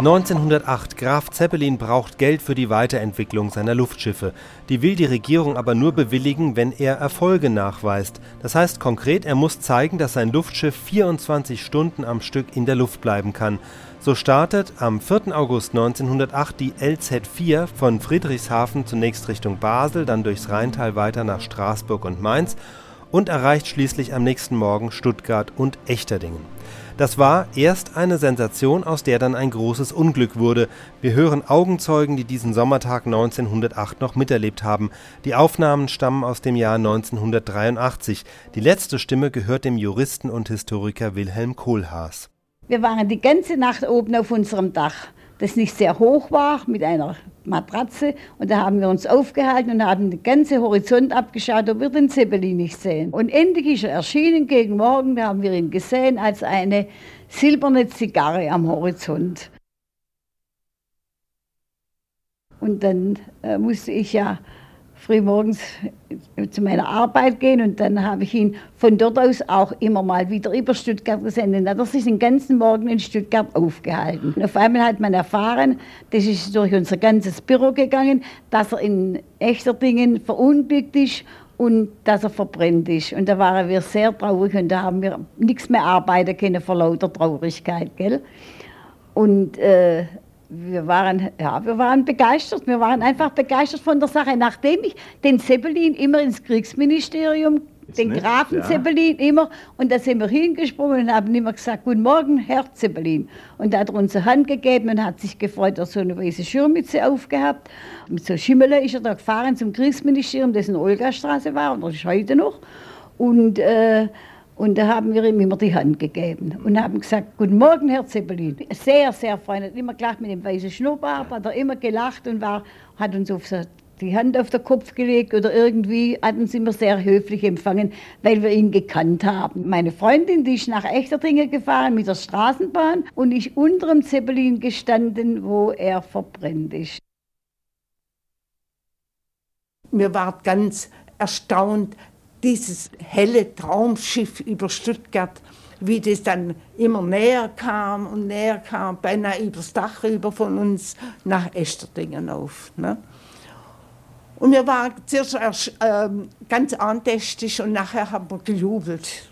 1908 Graf Zeppelin braucht Geld für die Weiterentwicklung seiner Luftschiffe. Die will die Regierung aber nur bewilligen, wenn er Erfolge nachweist. Das heißt konkret, er muss zeigen, dass sein Luftschiff 24 Stunden am Stück in der Luft bleiben kann. So startet am 4. August 1908 die LZ-4 von Friedrichshafen zunächst Richtung Basel, dann durchs Rheintal weiter nach Straßburg und Mainz und erreicht schließlich am nächsten Morgen Stuttgart und Echterdingen. Das war erst eine Sensation, aus der dann ein großes Unglück wurde. Wir hören Augenzeugen, die diesen Sommertag 1908 noch miterlebt haben. Die Aufnahmen stammen aus dem Jahr 1983. Die letzte Stimme gehört dem Juristen und Historiker Wilhelm Kohlhaas. Wir waren die ganze Nacht oben auf unserem Dach das nicht sehr hoch war, mit einer Matratze. Und da haben wir uns aufgehalten und haben den ganzen Horizont abgeschaut, ob wir den Zeppelin nicht sehen. Und endlich ist er erschienen gegen Morgen, da haben wir ihn gesehen als eine silberne Zigarre am Horizont. Und dann äh, musste ich ja frühmorgens zu meiner Arbeit gehen und dann habe ich ihn von dort aus auch immer mal wieder über Stuttgart gesendet. Dann hat er sich den ganzen Morgen in Stuttgart aufgehalten. Und auf einmal hat man erfahren, das ist durch unser ganzes Büro gegangen, dass er in echter Dingen verunglückt ist und dass er verbrennt ist. Und da waren wir sehr traurig und da haben wir nichts mehr arbeiten können vor lauter Traurigkeit. Gell? Und äh, wir waren, ja, wir waren begeistert. Wir waren einfach begeistert von der Sache. Nachdem ich den Zeppelin immer ins Kriegsministerium, Jetzt den nicht, Grafen ja. Zeppelin immer, und da sind wir hingesprungen und haben immer gesagt, guten Morgen, Herr Zeppelin. Und da hat er uns eine Hand gegeben und hat sich gefreut, dass er so eine weiße Schirmmütze aufgehabt. Mit so Schimmel ist er da gefahren zum Kriegsministerium, das in der Olgastraße war, und das ist heute noch. Und äh, und da haben wir ihm immer die Hand gegeben und haben gesagt, guten Morgen, Herr Zeppelin. Sehr, sehr freundlich, immer gleich mit dem weißen Schnurrbart, hat er immer gelacht und war, hat uns auf die Hand auf den Kopf gelegt oder irgendwie hat uns immer sehr höflich empfangen, weil wir ihn gekannt haben. Meine Freundin, die ist nach Echterdingen gefahren mit der Straßenbahn und ich unter dem Zeppelin gestanden, wo er verbrennt ist. Mir war ganz erstaunt, dieses helle Traumschiff über Stuttgart, wie das dann immer näher kam und näher kam, beinahe übers Dach rüber von uns nach Echterdingen auf. Ne? Und wir waren zuerst äh, ganz andächtig und nachher haben wir gejubelt.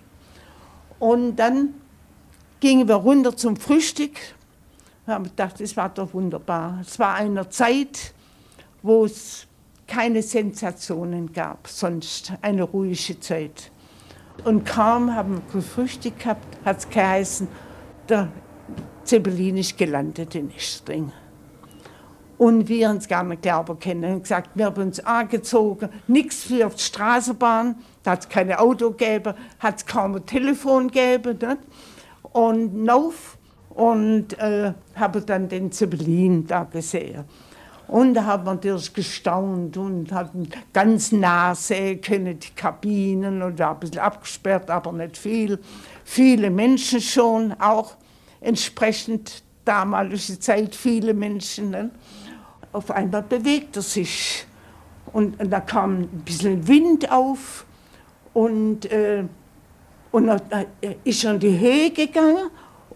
Und dann gingen wir runter zum Frühstück. Wir haben gedacht, das war doch wunderbar. Es war eine Zeit, wo es keine Sensationen gab, sonst eine ruhige Zeit. Und kaum haben wir gefrühstückt gehabt, hat es geheißen, der Zeppelin ist gelandet in Estring. Und wir uns gar nicht glauben können. Und gesagt, wir haben uns angezogen, nichts für die Straßenbahn, da hat es keine Auto gegeben, hat es kaum ein Telefon gegeben. Nicht? Und lauf und äh, habe dann den Zeppelin da gesehen. Und da hat man natürlich gestaunt und hat ganz nah sehen können, die Kabinen und ein bisschen abgesperrt, aber nicht viel. Viele Menschen schon, auch entsprechend damalige Zeit, viele Menschen. Ne? Auf einmal bewegt er sich und, und da kam ein bisschen Wind auf und, äh, und dann ist er in die Höhe gegangen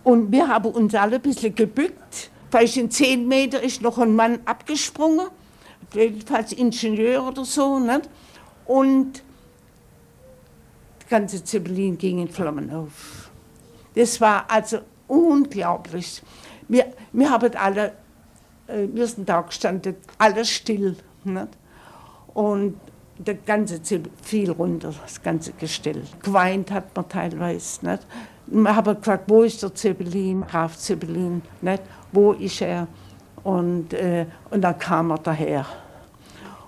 und wir haben uns alle ein bisschen gebückt Vielleicht in zehn Meter ist noch ein Mann abgesprungen, jedenfalls Ingenieur oder so. Nicht? Und das ganze Zeppelin ging in Flammen auf. Das war also unglaublich. Wir, wir haben alle, äh, wir sind da gestanden, alles still. Nicht? Und der ganze fiel runter, das ganze Gestell. Geweint hat man teilweise. Nicht? Wir haben gefragt, wo ist der Zeppelin, Graf Zeppelin, nicht? wo ist er? Und, äh, und dann kam er daher.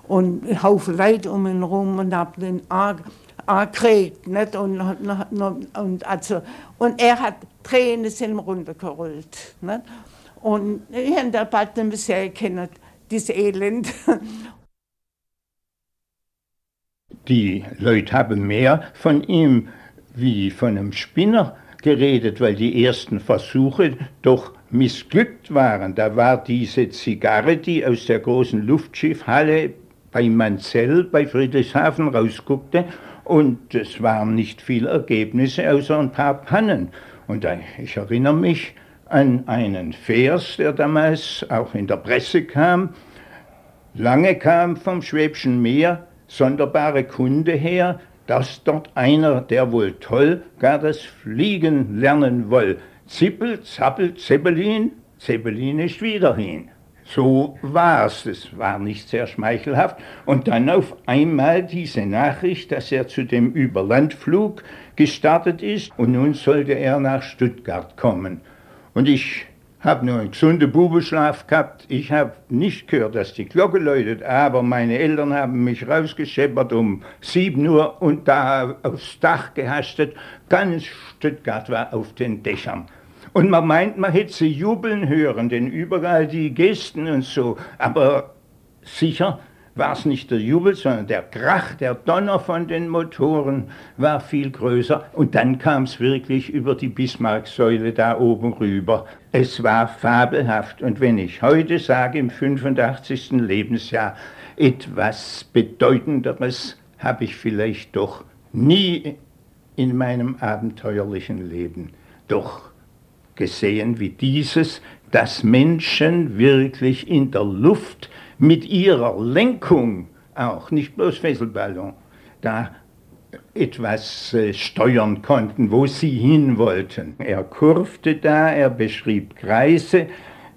Und ein Haufen Leute um ihn herum und haben ihn angekriegt. Und, und, und, also, und er hat Tränen sind runtergerollt. Nicht? Und ich habe da bald nicht mehr sehr erkennen, dieses Elend. Die Leute haben mehr von ihm wie von einem Spinner geredet, weil die ersten Versuche doch missglückt waren. Da war diese Zigarre, die aus der großen Luftschiffhalle bei Manzell bei Friedrichshafen rausguckte und es waren nicht viele Ergebnisse außer ein paar Pannen. Und ich erinnere mich, an einen Vers, der damals auch in der Presse kam. Lange kam vom Schwäbischen Meer sonderbare Kunde her, dass dort einer, der wohl toll gar das Fliegen lernen woll. Zippel, zappel, Zeppelin, Zeppelin ist wieder hin. So war es, es war nicht sehr schmeichelhaft. Und dann auf einmal diese Nachricht, dass er zu dem Überlandflug gestartet ist und nun sollte er nach Stuttgart kommen. Und ich habe nur einen gesunden Bubenschlaf gehabt. Ich habe nicht gehört, dass die Glocke läutet, aber meine Eltern haben mich rausgescheppert um 7 Uhr und da aufs Dach gehastet. Ganz Stuttgart war auf den Dächern. Und man meint, man hätte sie jubeln hören, denn überall die Gesten und so. Aber sicher war es nicht der Jubel, sondern der Krach, der Donner von den Motoren war viel größer. Und dann kam es wirklich über die Bismarcksäule da oben rüber. Es war fabelhaft. Und wenn ich heute sage, im 85. Lebensjahr, etwas Bedeutenderes habe ich vielleicht doch nie in meinem abenteuerlichen Leben doch gesehen wie dieses, dass Menschen wirklich in der Luft mit ihrer Lenkung auch, nicht bloß Fesselballon, da etwas äh, steuern konnten, wo sie hin wollten. Er kurfte da, er beschrieb Kreise,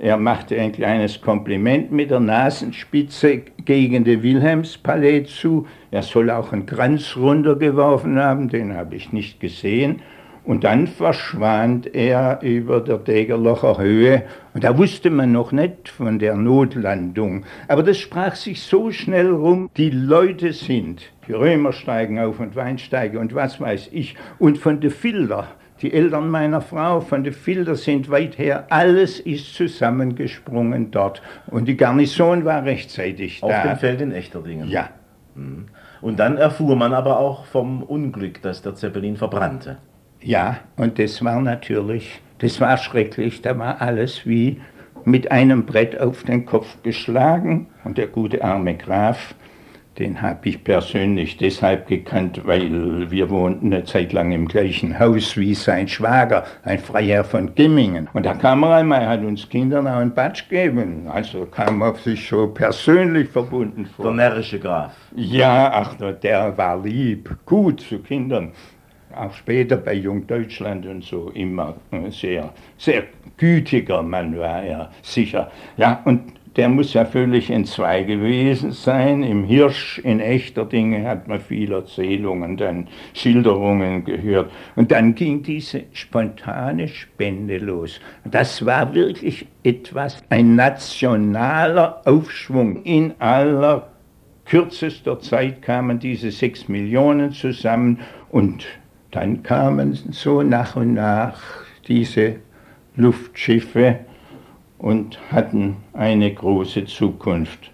er machte ein kleines Kompliment mit der Nasenspitze gegen den Wilhelmspalais zu. Er soll auch einen Kranz runtergeworfen haben, den habe ich nicht gesehen. Und dann verschwand er über der Degerlocher Höhe. Und da wusste man noch nicht von der Notlandung. Aber das sprach sich so schnell rum. Die Leute sind, die Römer steigen auf und Weinsteige und was weiß ich. Und von der Filder, die Eltern meiner Frau von der Filder sind weit her. Alles ist zusammengesprungen dort. Und die Garnison war rechtzeitig Auf da. Auf dem Feld in Echterdingen. Ja. Mhm. Und dann erfuhr man aber auch vom Unglück, dass der Zeppelin verbrannte. Ja, und das war natürlich, das war schrecklich, da war alles wie mit einem Brett auf den Kopf geschlagen. Und der gute arme Graf, den habe ich persönlich deshalb gekannt, weil wir wohnten eine Zeit lang im gleichen Haus wie sein Schwager, ein Freiherr von Gimmingen. Und da kam er einmal, er hat uns Kindern auch einen Batsch gegeben. Also kam er sich schon persönlich verbunden vor. Der närrische Graf. Ja, ach, der war lieb, gut zu Kindern auch später bei Jung Deutschland und so immer sehr, sehr gütiger Mann war er, sicher. Ja, und der muss ja völlig entzwei gewesen sein. Im Hirsch in echter Dinge hat man viele Erzählungen, dann Schilderungen gehört. Und dann ging diese spontane Spende los. Das war wirklich etwas, ein nationaler Aufschwung. In aller kürzester Zeit kamen diese sechs Millionen zusammen und dann kamen so nach und nach diese Luftschiffe und hatten eine große Zukunft.